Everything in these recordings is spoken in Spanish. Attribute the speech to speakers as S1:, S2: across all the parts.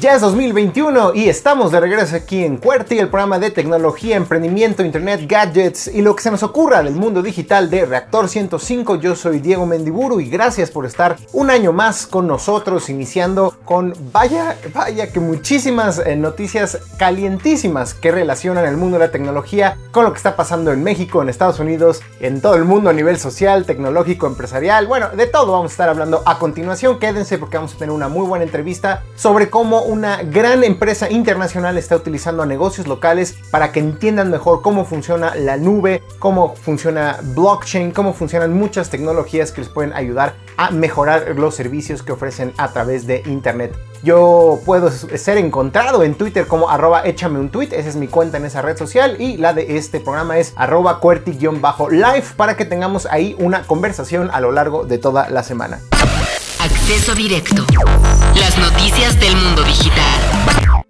S1: Ya es 2021 y estamos de regreso aquí en QWERTY, el programa de tecnología, emprendimiento, internet, gadgets y lo que se nos ocurra del mundo digital de Reactor 105. Yo soy Diego Mendiburu y gracias por estar un año más con nosotros, iniciando con vaya, vaya que muchísimas eh, noticias calientísimas que relacionan el mundo de la tecnología con lo que está pasando en México, en Estados Unidos, en todo el mundo a nivel social, tecnológico, empresarial. Bueno, de todo vamos a estar hablando a continuación. Quédense porque vamos a tener una muy buena entrevista sobre cómo una gran empresa internacional está utilizando a negocios locales para que entiendan mejor cómo funciona la nube, cómo funciona blockchain, cómo funcionan muchas tecnologías que les pueden ayudar a mejorar los servicios que ofrecen a través de internet. Yo puedo ser encontrado en Twitter como arroba échame un tweet, esa es mi cuenta en esa red social y la de este programa es arroba cuerti-live para que tengamos ahí una conversación a lo largo de toda la semana.
S2: Acceso directo. Las noticias del mundo digital.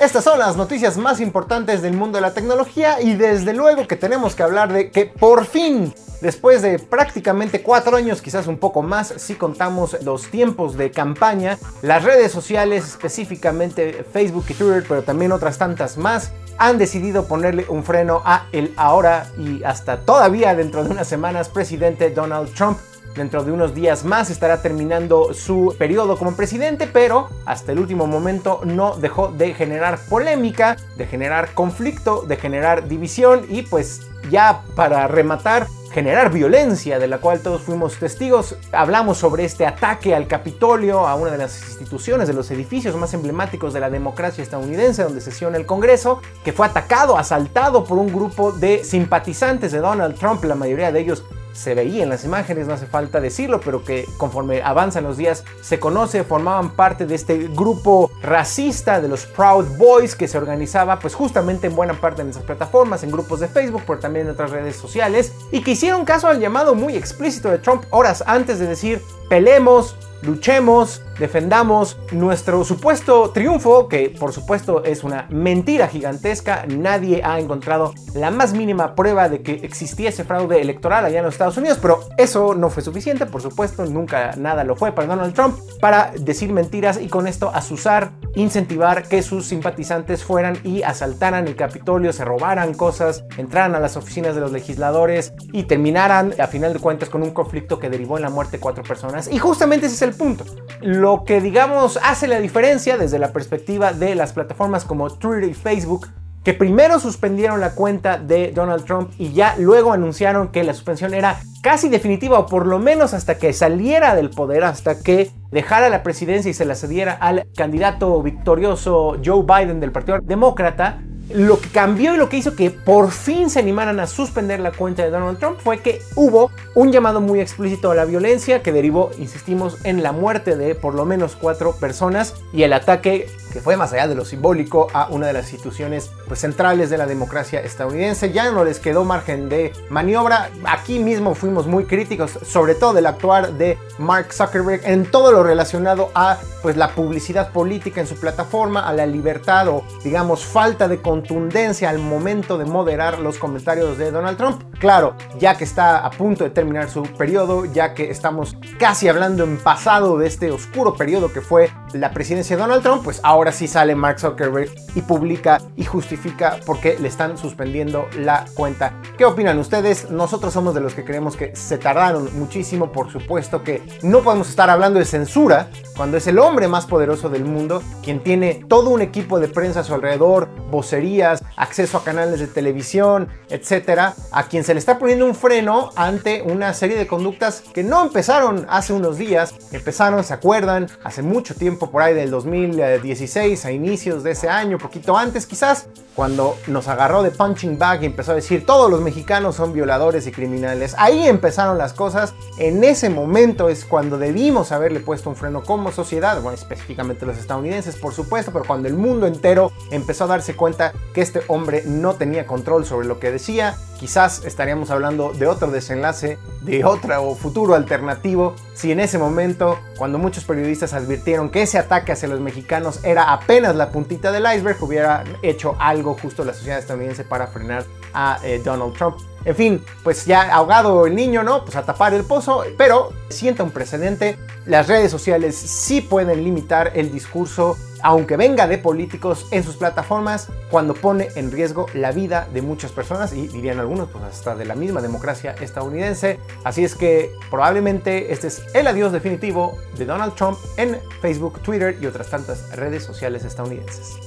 S1: Estas son las noticias más importantes del mundo de la tecnología y desde luego que tenemos que hablar de que por fin, después de prácticamente cuatro años, quizás un poco más, si contamos los tiempos de campaña, las redes sociales, específicamente Facebook y Twitter, pero también otras tantas más, han decidido ponerle un freno a el ahora y hasta todavía dentro de unas semanas presidente Donald Trump Dentro de unos días más estará terminando su periodo como presidente, pero hasta el último momento no dejó de generar polémica, de generar conflicto, de generar división y pues ya para rematar generar violencia de la cual todos fuimos testigos. Hablamos sobre este ataque al Capitolio, a una de las instituciones, de los edificios más emblemáticos de la democracia estadounidense, donde sesiona el Congreso, que fue atacado, asaltado por un grupo de simpatizantes de Donald Trump, la mayoría de ellos se veía en las imágenes, no hace falta decirlo, pero que conforme avanzan los días se conoce, formaban parte de este grupo racista de los Proud Boys que se organizaba pues justamente en buena parte en esas plataformas, en grupos de Facebook, pero también en otras redes sociales, y que hicieron caso al llamado muy explícito de Trump horas antes de decir, pelemos, luchemos, defendamos nuestro supuesto triunfo, que por supuesto es una mentira gigantesca. Nadie ha encontrado la más mínima prueba de que existiese fraude electoral allá en los Estados Unidos, pero eso no fue suficiente, por supuesto, nunca nada lo fue para Donald Trump, para decir mentiras y con esto asusar, incentivar que sus simpatizantes fueran y asaltaran el Capitolio, se robaran cosas, entraran a las oficinas de los legisladores y terminaran a final de cuentas con un conflicto que derivó en la muerte de cuatro personas. Y justamente ese es el punto. Lo que digamos hace la diferencia desde la perspectiva de las plataformas como Twitter y Facebook, que primero suspendieron la cuenta de Donald Trump y ya luego anunciaron que la suspensión era casi definitiva o por lo menos hasta que saliera del poder, hasta que dejara la presidencia y se la cediera al candidato victorioso Joe Biden del Partido Demócrata, lo que cambió y lo que hizo que por fin se animaran a suspender la cuenta de Donald Trump fue que hubo un llamado muy explícito a la violencia que derivó, insistimos, en la muerte de por lo menos cuatro personas y el ataque que fue más allá de lo simbólico a una de las instituciones pues, centrales de la democracia estadounidense. Ya no les quedó margen de maniobra. Aquí mismo fuimos muy críticos, sobre todo del actuar de Mark Zuckerberg en todo lo relacionado a pues, la publicidad política en su plataforma, a la libertad o digamos falta de contundencia al momento de moderar los comentarios de Donald Trump. Claro, ya que está a punto de terminar su periodo, ya que estamos casi hablando en pasado de este oscuro periodo que fue la presidencia de Donald Trump, pues ahora sí sale Mark Zuckerberg y publica y justifica por qué le están suspendiendo la cuenta. ¿Qué opinan ustedes? Nosotros somos de los que creemos que se tardaron muchísimo, por supuesto que no podemos estar hablando de censura cuando es el hombre más poderoso del mundo, quien tiene todo un equipo de prensa a su alrededor, vocerías, acceso a canales de televisión, etcétera, a quien se le está poniendo un freno ante una serie de conductas que no empezaron hace unos días, empezaron, se acuerdan, hace mucho tiempo, por ahí del 2016, a inicios de ese año, poquito antes quizás, cuando nos agarró de punching bag y empezó a decir todos los mexicanos son violadores y criminales. Ahí empezaron las cosas, en ese momento es cuando debimos haberle puesto un freno como sociedad, bueno, específicamente los estadounidenses por supuesto, pero cuando el mundo entero empezó a darse cuenta que este hombre no tenía control sobre lo que decía. Quizás estaríamos hablando de otro desenlace, de otro futuro alternativo, si en ese momento, cuando muchos periodistas advirtieron que ese ataque hacia los mexicanos era apenas la puntita del iceberg, hubiera hecho algo justo la sociedad estadounidense para frenar a eh, Donald Trump. En fin, pues ya ahogado el niño, ¿no? Pues a tapar el pozo, pero sienta un precedente. Las redes sociales sí pueden limitar el discurso, aunque venga de políticos en sus plataformas, cuando pone en riesgo la vida de muchas personas y dirían algunos, pues hasta de la misma democracia estadounidense. Así es que probablemente este es el adiós definitivo de Donald Trump en Facebook, Twitter y otras tantas redes sociales estadounidenses.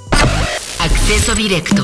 S2: Acceso directo.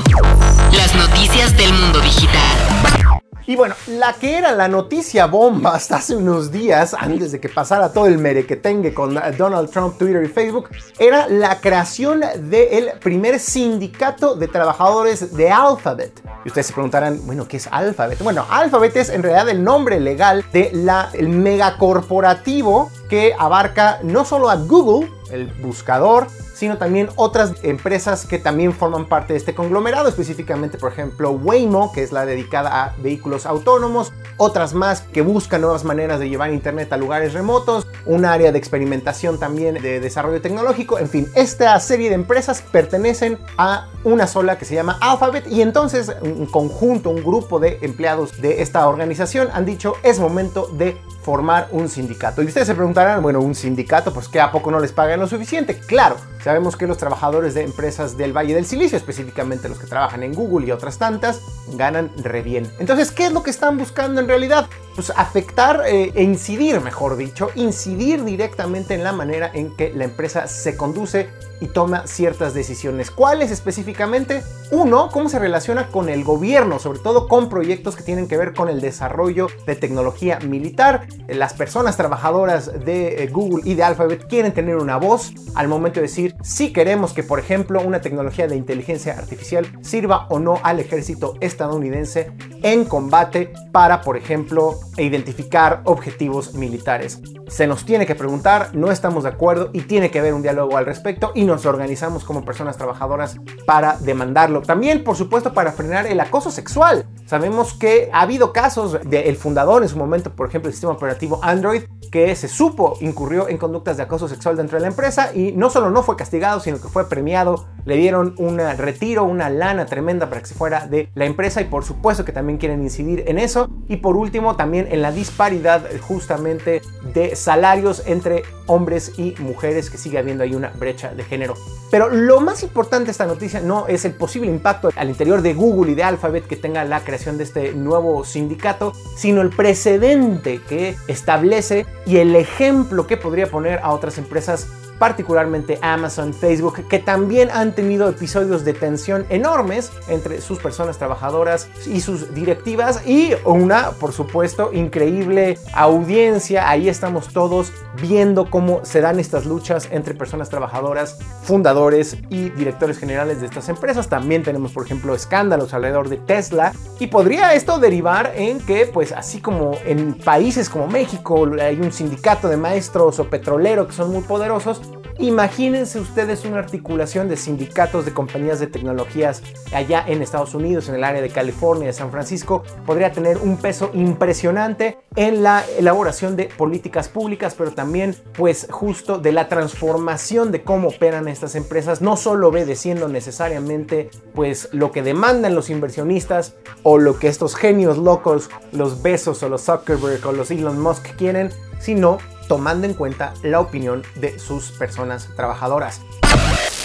S2: Las noticias del mundo digital.
S1: Y bueno, la que era la noticia bomba hasta hace unos días, antes de que pasara todo el merequetengue con Donald Trump, Twitter y Facebook, era la creación del primer sindicato de trabajadores de Alphabet. Y ustedes se preguntarán, bueno, ¿qué es Alphabet? Bueno, Alphabet es en realidad el nombre legal del el megacorporativo que abarca no solo a Google, el buscador, sino también otras empresas que también forman parte de este conglomerado, específicamente por ejemplo Waymo, que es la dedicada a vehículos autónomos, otras más que buscan nuevas maneras de llevar internet a lugares remotos, un área de experimentación también de desarrollo tecnológico, en fin, esta serie de empresas pertenecen a una sola que se llama Alphabet y entonces un conjunto, un grupo de empleados de esta organización han dicho es momento de formar un sindicato. Y ustedes se preguntarán, bueno, un sindicato, pues que a poco no les pagan lo suficiente. Claro, sabemos que los trabajadores de empresas del Valle del Silicio, específicamente los que trabajan en Google y otras tantas, ganan re bien. Entonces, ¿qué es lo que están buscando en realidad? Pues afectar eh, e incidir, mejor dicho, incidir directamente en la manera en que la empresa se conduce y toma ciertas decisiones. ¿Cuáles específicamente? Uno, cómo se relaciona con el gobierno, sobre todo con proyectos que tienen que ver con el desarrollo de tecnología militar. Las personas trabajadoras de eh, Google y de Alphabet quieren tener una voz al momento de decir si queremos que, por ejemplo, una tecnología de inteligencia artificial sirva o no al ejército estadounidense en combate para, por ejemplo, identificar objetivos militares. Se nos tiene que preguntar, no estamos de acuerdo y tiene que haber un diálogo al respecto y nos organizamos como personas trabajadoras para demandarlo. También, por supuesto, para frenar el acoso sexual. Sabemos que ha habido casos del fundador en su momento, por ejemplo, el sistema operativo Android, que se supo incurrió en conductas de acoso sexual dentro de la empresa y no solo no fue castigado, sino que fue premiado, le dieron un retiro, una lana tremenda para que se fuera de la empresa y por supuesto que también quieren incidir en eso. Y por último, también en la disparidad justamente de salarios entre hombres y mujeres, que sigue habiendo ahí una brecha de género. Pero lo más importante de esta noticia no es el posible impacto al interior de Google y de Alphabet que tenga la creación de este nuevo sindicato, sino el precedente que establece y el ejemplo que podría poner a otras empresas particularmente Amazon, Facebook, que también han tenido episodios de tensión enormes entre sus personas trabajadoras y sus directivas y una, por supuesto, increíble audiencia. Ahí estamos todos viendo cómo se dan estas luchas entre personas trabajadoras, fundadores y directores generales de estas empresas. También tenemos, por ejemplo, escándalos alrededor de Tesla y podría esto derivar en que, pues así como en países como México hay un sindicato de maestros o petrolero que son muy poderosos, Imagínense ustedes una articulación de sindicatos de compañías de tecnologías allá en Estados Unidos, en el área de California, de San Francisco, podría tener un peso impresionante en la elaboración de políticas públicas, pero también pues justo de la transformación de cómo operan estas empresas, no solo obedeciendo necesariamente pues lo que demandan los inversionistas o lo que estos genios locos, los Besos o los Zuckerberg o los Elon Musk quieren, sino tomando en cuenta la opinión de sus personas trabajadoras.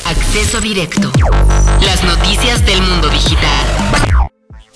S2: Acceso directo. Las noticias del mundo digital.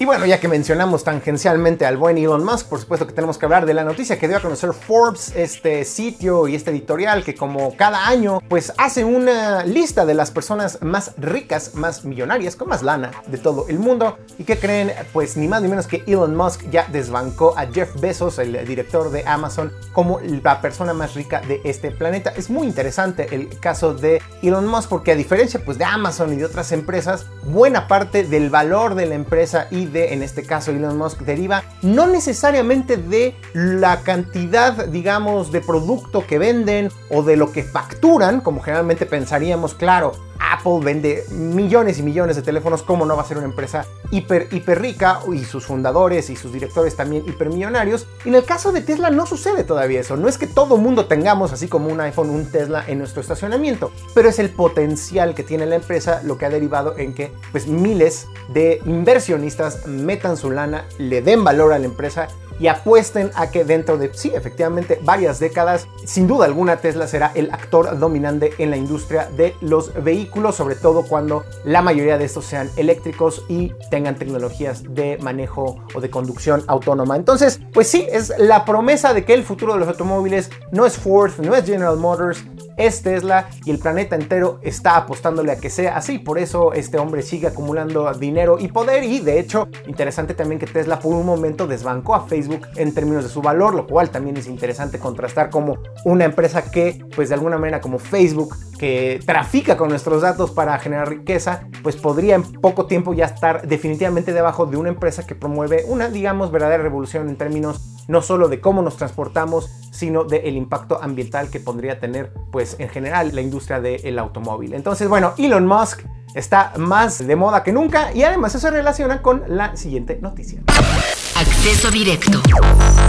S1: Y bueno, ya que mencionamos tangencialmente al buen Elon Musk, por supuesto que tenemos que hablar de la noticia que dio a conocer Forbes, este sitio y este editorial que como cada año pues hace una lista de las personas más ricas, más millonarias, con más lana de todo el mundo y que creen pues ni más ni menos que Elon Musk ya desbancó a Jeff Bezos, el director de Amazon, como la persona más rica de este planeta. Es muy interesante el caso de Elon Musk porque a diferencia pues de Amazon y de otras empresas, buena parte del valor de la empresa y en este caso, Elon Musk deriva no necesariamente de la cantidad, digamos, de producto que venden o de lo que facturan, como generalmente pensaríamos, claro, Apple vende millones y millones de teléfonos, ¿cómo no va a ser una empresa hiper, hiper rica y sus fundadores y sus directores también hipermillonarios? Y en el caso de Tesla no sucede todavía eso. No es que todo mundo tengamos así como un iPhone, un Tesla en nuestro estacionamiento, pero es el potencial que tiene la empresa lo que ha derivado en que pues miles de inversionistas metan su lana, le den valor a la empresa y apuesten a que dentro de, sí, efectivamente, varias décadas, sin duda alguna Tesla será el actor dominante en la industria de los vehículos, sobre todo cuando la mayoría de estos sean eléctricos y tengan tecnologías de manejo o de conducción autónoma. Entonces, pues sí, es la promesa de que el futuro de los automóviles no es Ford, no es General Motors, es Tesla y el planeta entero está apostándole a que sea así. Por eso este hombre sigue acumulando dinero y poder y de hecho interesante también que Tesla por un momento desbancó a Facebook en términos de su valor, lo cual también es interesante contrastar como una empresa que pues de alguna manera como Facebook que trafica con nuestros datos para generar riqueza, pues podría en poco tiempo ya estar definitivamente debajo de una empresa que promueve una, digamos, verdadera revolución en términos no solo de cómo nos transportamos, sino del impacto ambiental que podría tener, pues en general, la industria del automóvil. Entonces, bueno, Elon Musk está más de moda que nunca y además eso se relaciona con la siguiente noticia.
S2: Acceso directo.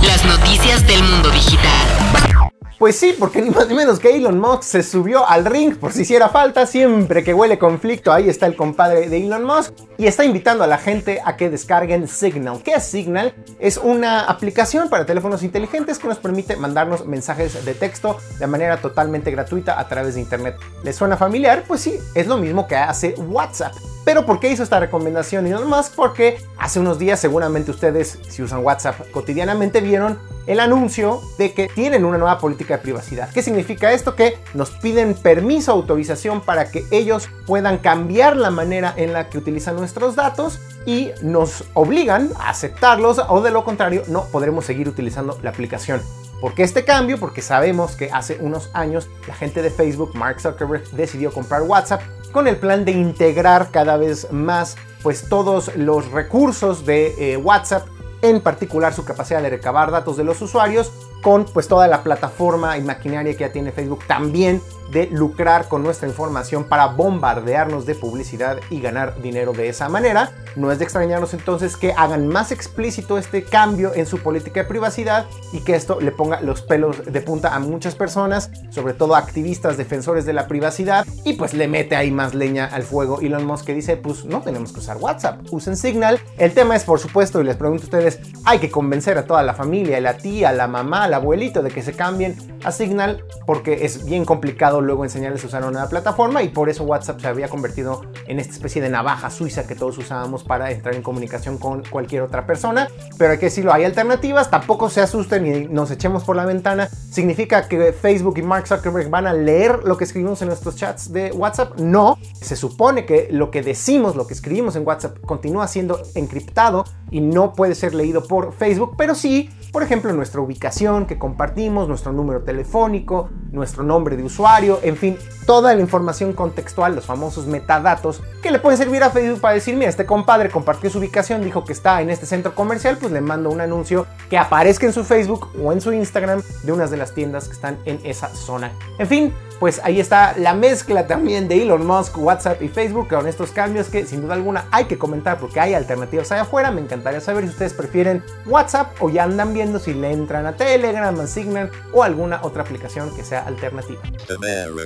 S2: Las noticias del mundo digital.
S1: Pues sí, porque ni más ni menos que Elon Musk se subió al ring por si hiciera falta, siempre que huele conflicto, ahí está el compadre de Elon Musk y está invitando a la gente a que descarguen Signal. ¿Qué es Signal? Es una aplicación para teléfonos inteligentes que nos permite mandarnos mensajes de texto de manera totalmente gratuita a través de internet. ¿Les suena familiar? Pues sí, es lo mismo que hace WhatsApp. Pero ¿por qué hizo esta recomendación Elon Musk? Porque hace unos días seguramente ustedes, si usan WhatsApp cotidianamente, vieron el anuncio de que tienen una nueva política de privacidad. ¿Qué significa esto? Que nos piden permiso, autorización para que ellos puedan cambiar la manera en la que utilizan nuestros datos y nos obligan a aceptarlos o de lo contrario no podremos seguir utilizando la aplicación. ¿Por qué este cambio? Porque sabemos que hace unos años la gente de Facebook, Mark Zuckerberg, decidió comprar WhatsApp con el plan de integrar cada vez más pues todos los recursos de eh, WhatsApp en particular su capacidad de recabar datos de los usuarios con pues toda la plataforma y maquinaria que ya tiene Facebook también de lucrar con nuestra información para bombardearnos de publicidad y ganar dinero de esa manera. No es de extrañarnos entonces que hagan más explícito este cambio en su política de privacidad y que esto le ponga los pelos de punta a muchas personas, sobre todo activistas defensores de la privacidad y pues le mete ahí más leña al fuego Elon Musk que dice pues no tenemos que usar WhatsApp, usen Signal. El tema es por supuesto y les pregunto a ustedes, hay que convencer a toda la familia, la tía, la mamá, al abuelito de que se cambien a Signal porque es bien complicado luego enseñarles a usar una plataforma y por eso WhatsApp se había convertido en esta especie de navaja suiza que todos usábamos para entrar en comunicación con cualquier otra persona. Pero hay que decirlo, hay alternativas, tampoco se asusten y nos echemos por la ventana. ¿Significa que Facebook y Mark Zuckerberg van a leer lo que escribimos en nuestros chats de WhatsApp? No, se supone que lo que decimos, lo que escribimos en WhatsApp continúa siendo encriptado y no puede ser leído por Facebook, pero sí, por ejemplo, nuestra ubicación que compartimos, nuestro número telefónico, nuestro nombre de usuario, en fin, toda la información contextual, los famosos metadatos, que le pueden servir a Facebook para decir, mira, este compadre compartió su ubicación, dijo que está en este centro comercial, pues le mando un anuncio que aparezca en su Facebook o en su Instagram de unas de las tiendas que están en esa zona. En fin, pues ahí está la mezcla también de Elon Musk, WhatsApp y Facebook con estos cambios que sin duda alguna hay que comentar porque hay alternativas allá afuera. Me encantaría saber si ustedes prefieren WhatsApp o ya andan si le entran a Telegram, a Signal o alguna otra aplicación que sea alternativa.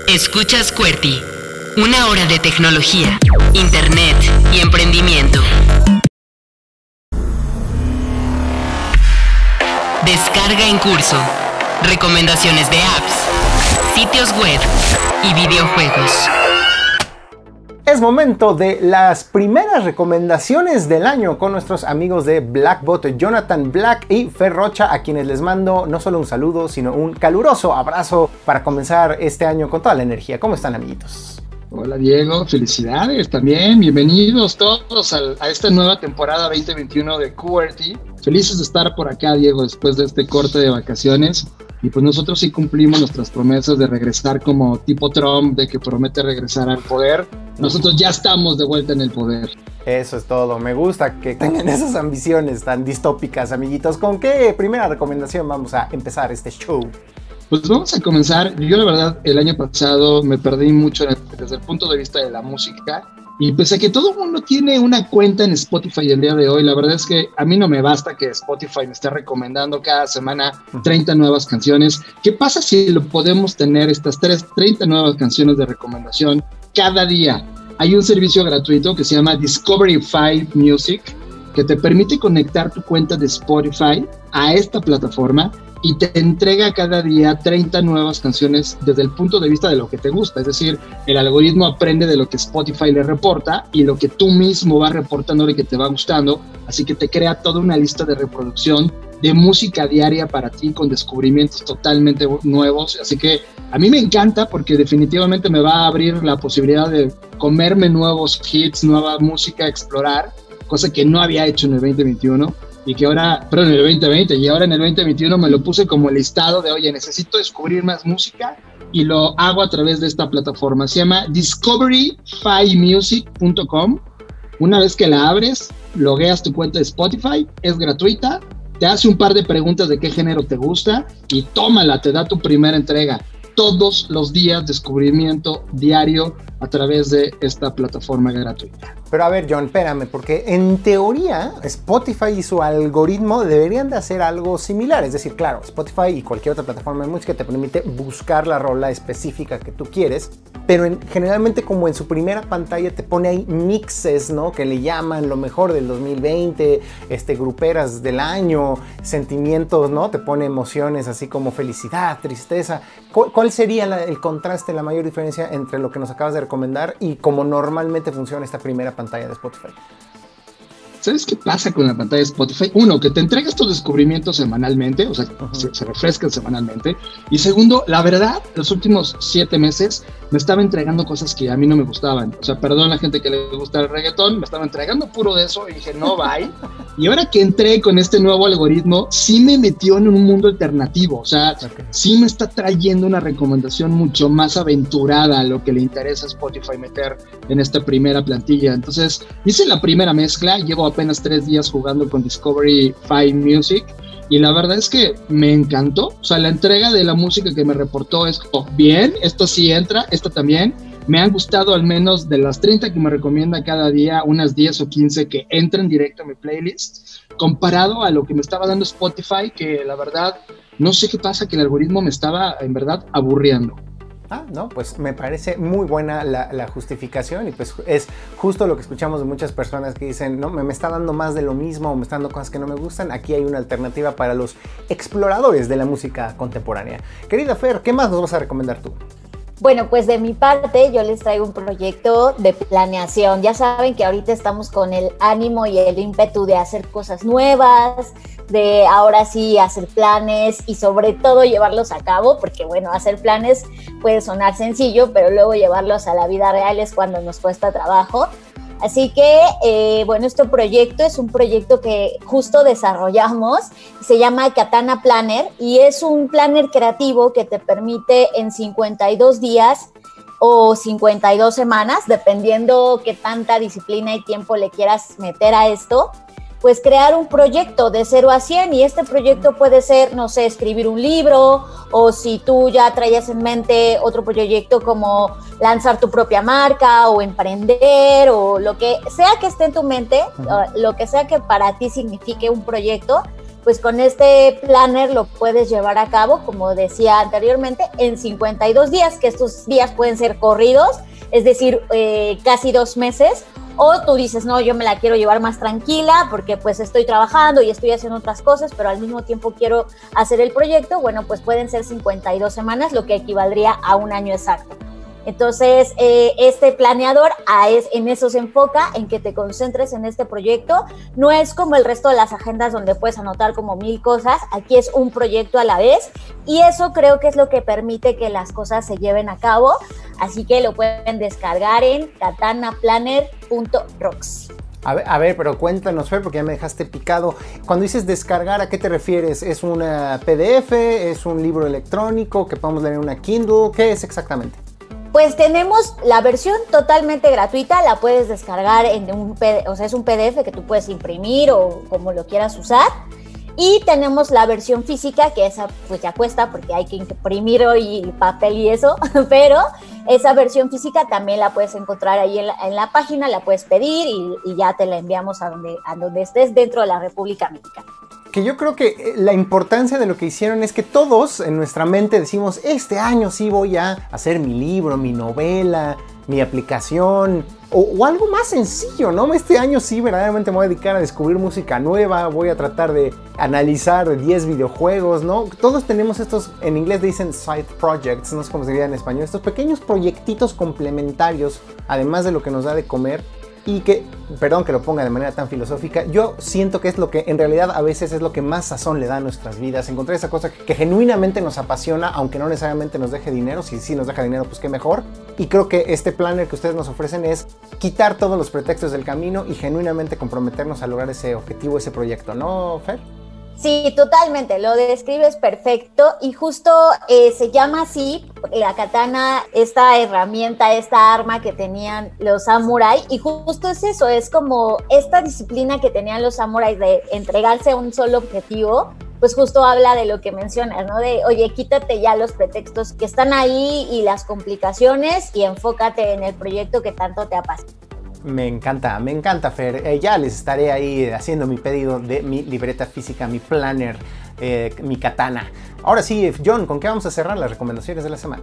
S2: Escuchas QWERTY, una hora de tecnología, internet y emprendimiento. Descarga en curso. Recomendaciones de apps, sitios web y videojuegos.
S1: Es momento de las primeras recomendaciones del año con nuestros amigos de Blackbot, Jonathan Black y Ferrocha, a quienes les mando no solo un saludo, sino un caluroso abrazo para comenzar este año con toda la energía. ¿Cómo están, amiguitos?
S3: Hola Diego, felicidades también, bienvenidos todos a, a esta nueva temporada 2021 de QWERTY. Felices de estar por acá, Diego, después de este corte de vacaciones. Y pues nosotros sí cumplimos nuestras promesas de regresar como tipo Trump, de que promete regresar al poder. Nosotros ya estamos de vuelta en el poder.
S1: Eso es todo. Me gusta que tengan esas ambiciones tan distópicas, amiguitos. ¿Con qué primera recomendación vamos a empezar este show?
S3: Pues vamos a comenzar. Yo la verdad el año pasado me perdí mucho desde el punto de vista de la música y pese a que todo el mundo tiene una cuenta en Spotify el día de hoy, la verdad es que a mí no me basta que Spotify me esté recomendando cada semana 30 nuevas canciones. ¿Qué pasa si lo podemos tener estas 30 nuevas canciones de recomendación cada día? Hay un servicio gratuito que se llama Discovery 5 Music que te permite conectar tu cuenta de Spotify a esta plataforma y te entrega cada día 30 nuevas canciones desde el punto de vista de lo que te gusta. Es decir, el algoritmo aprende de lo que Spotify le reporta y lo que tú mismo vas reportando de que te va gustando. Así que te crea toda una lista de reproducción de música diaria para ti con descubrimientos totalmente nuevos. Así que a mí me encanta porque definitivamente me va a abrir la posibilidad de comerme nuevos hits, nueva música, explorar, cosa que no había hecho en el 2021 y que ahora, perdón, en el 2020 y ahora en el 2021 me lo puse como listado de, oye, necesito descubrir más música y lo hago a través de esta plataforma. Se llama discoveryfimusic.com. Una vez que la abres, logueas tu cuenta de Spotify, es gratuita, te hace un par de preguntas de qué género te gusta y tómala, te da tu primera entrega. Todos los días descubrimiento diario a través de esta plataforma gratuita.
S1: Pero a ver, John, espérame, porque en teoría Spotify y su algoritmo deberían de hacer algo similar. Es decir, claro, Spotify y cualquier otra plataforma de música te permite buscar la rola específica que tú quieres, pero generalmente como en su primera pantalla te pone ahí mixes, ¿no? Que le llaman lo mejor del 2020, este, gruperas del año, sentimientos, ¿no? Te pone emociones así como felicidad, tristeza. ¿Cuál, sería el contraste, la mayor diferencia entre lo que nos acabas de recomendar y cómo normalmente funciona esta primera pantalla de Spotify.
S3: ¿Sabes qué pasa con la pantalla de Spotify? Uno, que te entrega estos descubrimientos semanalmente, o sea, se, refrescan semanalmente. Y segundo, la verdad, los últimos siete meses me estaba entregando cosas que a mí no me gustaban. O sea, perdón a la gente que le gusta el reggaetón, me estaba entregando puro de eso y dije, no, bye. y ahora que entré con este nuevo algoritmo, sí me metió en un mundo alternativo. O sea, sí me está trayendo una recomendación mucho más aventurada a lo que le interesa a Spotify meter en esta primera plantilla. Entonces, hice la primera mezcla, llevo apenas tres días jugando con Discovery 5 Music y la verdad es que me encantó. O sea, la entrega de la música que me reportó es oh, bien, esto sí entra, esto también. Me han gustado al menos de las 30 que me recomienda cada día, unas 10 o 15 que entran directo a mi playlist, comparado a lo que me estaba dando Spotify, que la verdad no sé qué pasa, que el algoritmo me estaba en verdad aburriendo.
S1: Ah, no, pues me parece muy buena la, justificación y pues es justo lo que escuchamos de muchas personas que dicen, no, me, me, está dando más de lo mismo o me está dando cosas que no me gustan. Aquí hay una alternativa para los exploradores de la música contemporánea. Querida Fer, ¿qué más nos vas a recomendar tú?
S4: Bueno, pues de mi parte yo les traigo un proyecto de planeación. Ya saben que ahorita estamos con el ánimo y el ímpetu de hacer cosas nuevas, de ahora sí hacer planes y sobre todo llevarlos a cabo, porque bueno, hacer planes puede sonar sencillo, pero luego llevarlos a la vida real es cuando nos cuesta trabajo. Así que, eh, bueno, este proyecto es un proyecto que justo desarrollamos, se llama Katana Planner y es un planner creativo que te permite en 52 días o 52 semanas, dependiendo qué tanta disciplina y tiempo le quieras meter a esto, pues crear un proyecto de 0 a 100 y este proyecto puede ser, no sé, escribir un libro o si tú ya traías en mente otro proyecto como lanzar tu propia marca o emprender o lo que sea que esté en tu mente, lo que sea que para ti signifique un proyecto, pues con este planner lo puedes llevar a cabo, como decía anteriormente, en 52 días, que estos días pueden ser corridos, es decir, eh, casi dos meses o tú dices, no, yo me la quiero llevar más tranquila porque pues estoy trabajando y estoy haciendo otras cosas, pero al mismo tiempo quiero hacer el proyecto. Bueno, pues pueden ser 52 semanas, lo que equivaldría a un año exacto. Entonces, eh, este planeador a es, en eso se enfoca, en que te concentres en este proyecto. No es como el resto de las agendas donde puedes anotar como mil cosas, aquí es un proyecto a la vez y eso creo que es lo que permite que las cosas se lleven a cabo. Así que lo pueden descargar en katanaplanner.rocks.
S1: A ver, a ver, pero cuéntanos, Fer, porque ya me dejaste picado. Cuando dices descargar, ¿a qué te refieres? ¿Es una PDF? ¿Es un libro electrónico que podemos leer en una Kindle? ¿Qué es exactamente?
S4: Pues tenemos la versión totalmente gratuita, la puedes descargar en un PDF, o sea, es un PDF que tú puedes imprimir o como lo quieras usar. Y tenemos la versión física, que esa pues ya cuesta porque hay que imprimir hoy papel y eso, pero esa versión física también la puedes encontrar ahí en la, página, la puedes pedir y, y, ya te la enviamos a donde, a donde estés dentro de la República Mexicana
S1: que yo creo que eh, la importancia de lo que hicieron es que todos en nuestra mente decimos, este año sí voy a hacer mi libro, mi novela, mi aplicación o, algo más sencillo, ¿no? Este año sí verdaderamente me voy a dedicar a descubrir música nueva, voy a tratar de analizar 10 videojuegos, ¿no? Todos tenemos estos, en inglés dicen side projects, no sé cómo se diría en español, estos pequeños proyectitos complementarios, además de lo que nos da de comer, y que, perdón que lo ponga de manera tan filosófica, yo siento que es lo que en realidad a veces es lo que más sazón le da a nuestras vidas, encontrar esa cosa que, genuinamente nos apasiona, aunque no necesariamente nos deje dinero, si sí nos deja dinero, pues qué mejor. Y creo que este planner que ustedes nos ofrecen es quitar todos los pretextos del camino y genuinamente comprometernos a lograr ese objetivo, ese proyecto, ¿no, Fer?
S4: Sí, totalmente, lo describes perfecto y justo eh, se llama así la katana, esta herramienta, esta arma que tenían los samuráis y justo es eso, es como esta disciplina que tenían los samuráis de entregarse a un solo objetivo, pues justo habla de lo que mencionas, ¿no? De, oye, quítate ya los pretextos que están ahí y las complicaciones y enfócate en el proyecto que tanto te apasiona.
S1: Me encanta, me encanta, Fer. Eh, ya les estaré ahí haciendo mi pedido de mi libreta física, mi planner, eh, mi katana. Ahora sí, John, ¿con qué vamos a cerrar las recomendaciones de la semana?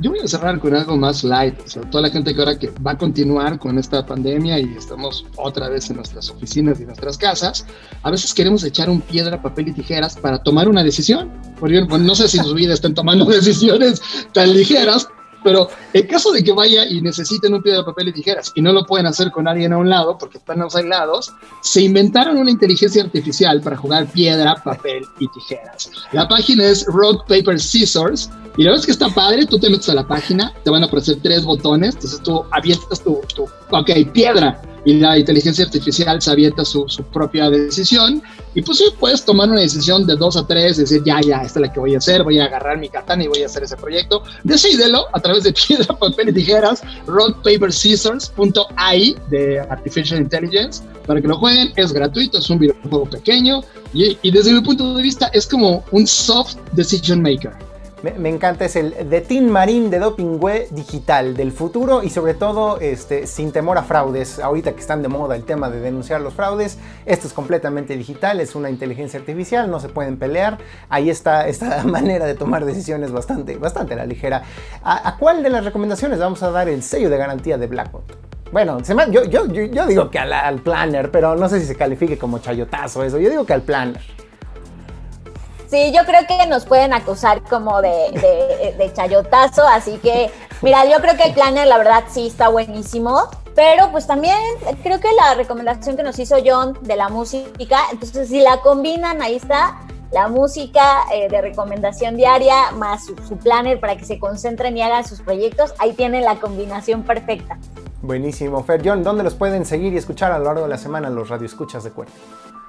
S3: Yo voy a cerrar con algo más light, sea, toda la gente que ahora que va a continuar con esta pandemia y estamos otra vez en nuestras oficinas y nuestras casas, a veces queremos echar un piedra, papel y tijeras para tomar una decisión. Por ejemplo, no sé si en su vida están tomando decisiones tan ligeras, pero en caso de que vaya y necesiten un piedra, papel y tijeras y no lo pueden hacer con alguien a un lado porque están aislados, se inventaron una inteligencia artificial para jugar piedra, papel y tijeras. La página es Rock, Paper, Scissors y la verdad es que está padre. Tú te metes a la página, te van a aparecer tres botones, entonces tú abiertas tu, tu ok, piedra y la inteligencia artificial se avienta su, su, propia decisión y pues sí, puedes tomar una decisión de dos a tres, decir, ya, ya, esta es la que voy a hacer, voy a agarrar mi katana y voy a hacer ese proyecto. Decídelo a través de piedra, papel y tijeras, rock, paper, scissors.ai de Artificial Intelligence para que lo jueguen. Es gratuito, es un videojuego pequeño y, y desde mi punto de vista es como un soft decision maker.
S1: Me, encanta, es el de Tin Marín de Dopingüe digital del futuro y sobre todo este, sin temor a fraudes. Ahorita que están de moda el tema de denunciar los fraudes, esto es completamente digital, es una inteligencia artificial, no se pueden pelear. Ahí está esta manera de tomar decisiones bastante, bastante a la ligera. ¿A, cuál de las recomendaciones vamos a dar el sello de garantía de Blackbot? Bueno, yo, yo, yo, digo que al, al, planner, pero no sé si se califique como chayotazo eso. Yo digo que al planner.
S4: Sí, yo creo que nos pueden acusar como de, chayotazo, así que, mira, yo creo que el planner, la verdad, sí está buenísimo. Pero pues también creo que la recomendación que nos hizo John de la música, entonces si la combinan, ahí está, la música eh, de recomendación diaria más su, planner para que se concentren y hagan sus proyectos, ahí tienen la combinación perfecta.
S1: Buenísimo. Fer, John, ¿dónde los pueden seguir y escuchar a lo largo de la semana los radioescuchas de Cuerpo?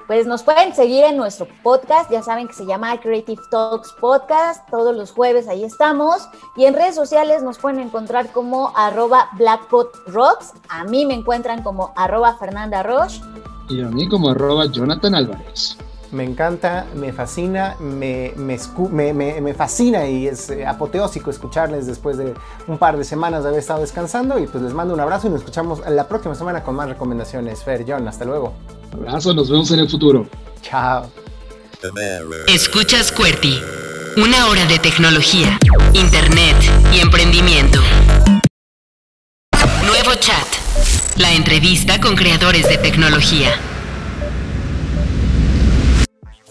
S4: Pues nos pueden seguir en nuestro podcast, ya saben que se llama Creative Talks Podcast, todos los jueves ahí estamos. Y en redes sociales nos pueden encontrar como arroba blackpotrocks, a mí me encuentran como arroba Fernanda Roche.
S3: Y a mí como arroba Jonathan Álvarez
S1: me encanta, me fascina, me, me, me, fascina y es eh, apoteósico escucharles después de un par de semanas de haber estado descansando y pues les mando un abrazo y nos escuchamos la próxima semana con más recomendaciones. Fer, John, hasta luego.
S3: Abrazo, nos vemos en el futuro.
S1: Chao.
S2: Escuchas QWERTY, una hora de tecnología, internet y emprendimiento. Nuevo chat, la entrevista con creadores de tecnología.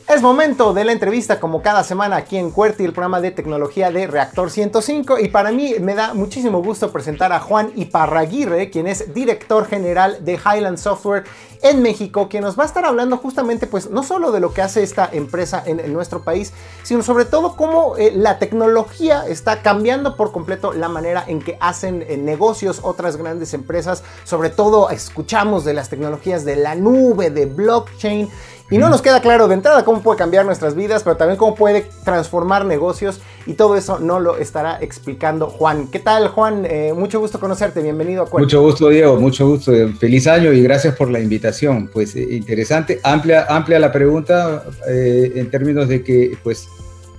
S1: Es momento de la entrevista como cada semana aquí en QWERTY, el programa de tecnología de Reactor 105 y para mí me da muchísimo gusto presentar a Juan Iparraguirre, quien es director general de Highland Software en México, quien nos va a estar hablando justamente pues no solo de lo que hace esta empresa en, nuestro país, sino sobre todo cómo eh, la tecnología está cambiando por completo la manera en que hacen eh, negocios otras grandes empresas, sobre todo escuchamos de las tecnologías de la nube, de blockchain Y no nos queda claro de entrada cómo puede cambiar nuestras vidas, pero también cómo puede transformar negocios y todo eso no lo estará explicando Juan. ¿Qué tal Juan? Eh, mucho gusto conocerte, bienvenido a
S5: Mucho gusto Diego, mucho gusto, feliz año y gracias por la invitación. Pues eh, interesante, amplia, amplia la pregunta eh, en términos de que pues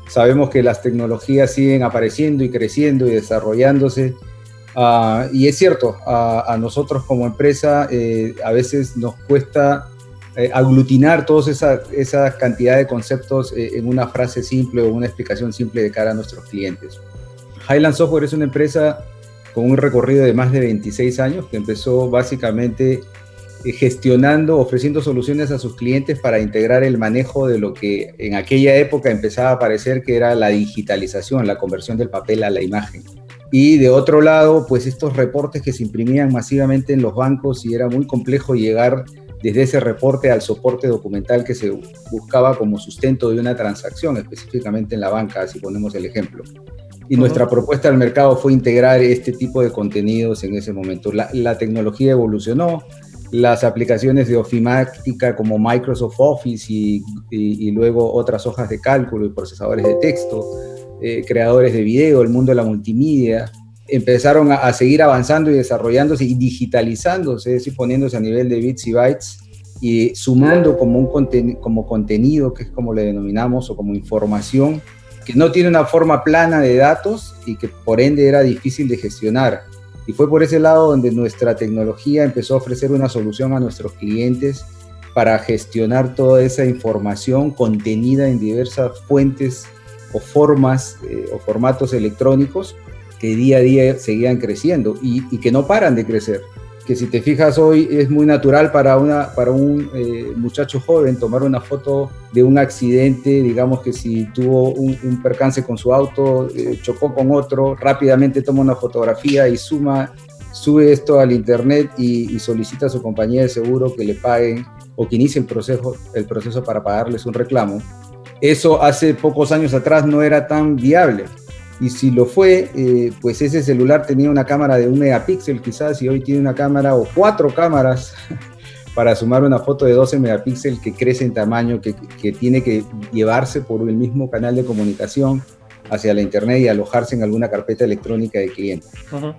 S5: sabemos que las tecnologías siguen apareciendo y creciendo y desarrollándose. Ah, y es cierto, a nosotros como empresa a veces nos cuesta eh, aglutinar toda esa, esa, cantidad de conceptos eh, en una frase simple o una explicación simple de cara a nuestros clientes. Highland Software es una empresa con un recorrido de más de 26 años que empezó básicamente eh, gestionando, ofreciendo soluciones a sus clientes para integrar el manejo de lo que en aquella época empezaba a parecer que era la digitalización, la conversión del papel a la imagen. Y de otro lado, pues estos reportes que se imprimían masivamente en los bancos y era muy complejo llegar desde ese reporte al soporte documental que se buscaba como sustento de una transacción, específicamente en la banca, si ponemos el ejemplo. Y nuestra propuesta al mercado fue integrar este tipo de contenidos en ese momento. La, tecnología evolucionó, las aplicaciones de ofimática como Microsoft Office y, luego otras hojas de cálculo y procesadores de texto, eh, creadores de video, el mundo de la multimedia, empezaron a, seguir avanzando y desarrollándose y digitalizándose, es decir, poniéndose a nivel de bits y bytes y sumando como, un como contenido, que es como le denominamos, o como información, que no tiene una forma plana de datos y que por ende era difícil de gestionar. Y fue por ese lado donde nuestra tecnología empezó a ofrecer una solución a nuestros clientes para gestionar toda esa información contenida en diversas fuentes o formas eh, o formatos electrónicos que día a día seguían creciendo y, que no paran de crecer. Que si te fijas hoy es muy natural para, una, para un eh, muchacho joven tomar una foto de un accidente, digamos que si tuvo un, percance con su auto, eh, chocó con otro, rápidamente toma una fotografía y suma, sube esto al internet y, solicita a su compañía de seguro que le paguen o que inicie el proceso, el proceso para pagarles un reclamo. Eso hace pocos años atrás no era tan viable y si lo fue, eh, pues ese celular tenía una cámara de un megapíxel quizás y hoy tiene una cámara o cuatro cámaras para sumar una foto de 12 megapíxeles que crece en tamaño, que, que, tiene que llevarse por el mismo canal de comunicación hacia la internet y alojarse en alguna carpeta electrónica de cliente.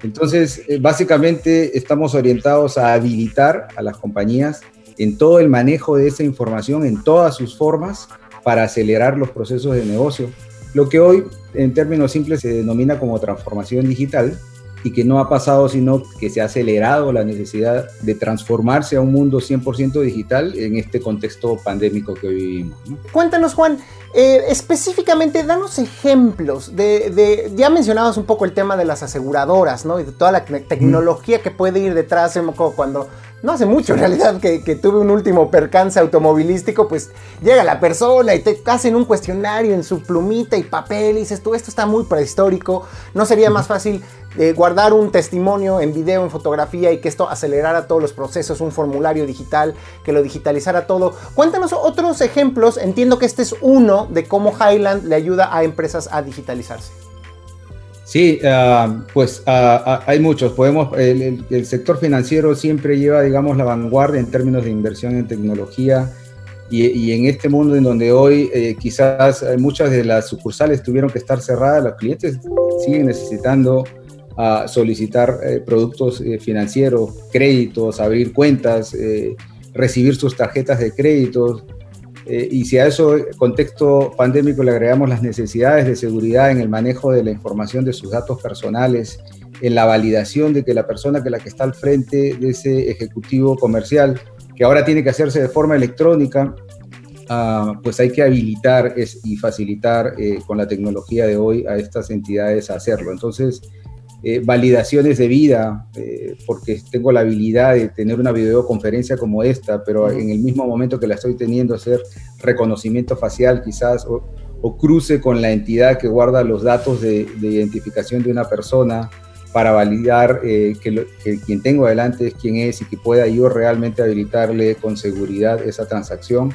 S5: Entonces, eh, básicamente estamos orientados a habilitar a las compañías en todo el manejo de esa información, en todas sus formas, para acelerar los procesos de negocio lo que hoy en términos simples se denomina como transformación digital y que no ha pasado sino que se ha acelerado la necesidad de transformarse a un mundo 100% digital en este contexto pandémico que hoy vivimos.
S1: Cuéntanos Juan, eh, específicamente danos ejemplos de, ya mencionabas un poco el tema de las aseguradoras, ¿no? Y de toda la tecnología que puede ir detrás, cuando no hace mucho en realidad que, tuve un último percance automovilístico, pues llega la persona y te hacen un cuestionario en su plumita y papel y dices tú, esto está muy prehistórico, ¿no sería más fácil eh, guardar un testimonio en video, en fotografía y que esto acelerara todos los procesos, un formulario digital, que lo digitalizara todo? Cuéntanos otros ejemplos, entiendo que este es uno de cómo Highland le ayuda a empresas a digitalizarse.
S5: Sí, ah, pues ah, ah, hay muchos. Podemos, el, sector financiero siempre lleva, digamos, la vanguardia en términos de inversión en tecnología y, en este mundo en donde hoy eh, quizás muchas de las sucursales tuvieron que estar cerradas, los clientes siguen necesitando solicitar eh, productos eh, financieros, créditos, abrir cuentas, recibir sus tarjetas de créditos, eh, y si a eso contexto pandémico le agregamos las necesidades de seguridad en el manejo de la información de sus datos personales, en la validación de que la persona que la que está al frente de ese ejecutivo comercial, que ahora tiene que hacerse de forma electrónica, ah, pues hay que habilitar y facilitar eh, con la tecnología de hoy a estas entidades a hacerlo. Entonces, eh, validaciones de vida, eh, porque tengo la habilidad de tener una videoconferencia como esta, pero en el mismo momento que la estoy teniendo, hacer reconocimiento facial quizás, o, cruce con la entidad que guarda los datos de, identificación de una persona para validar eh, que, que, quien tengo adelante es quien es y que pueda yo realmente habilitarle con seguridad esa transacción,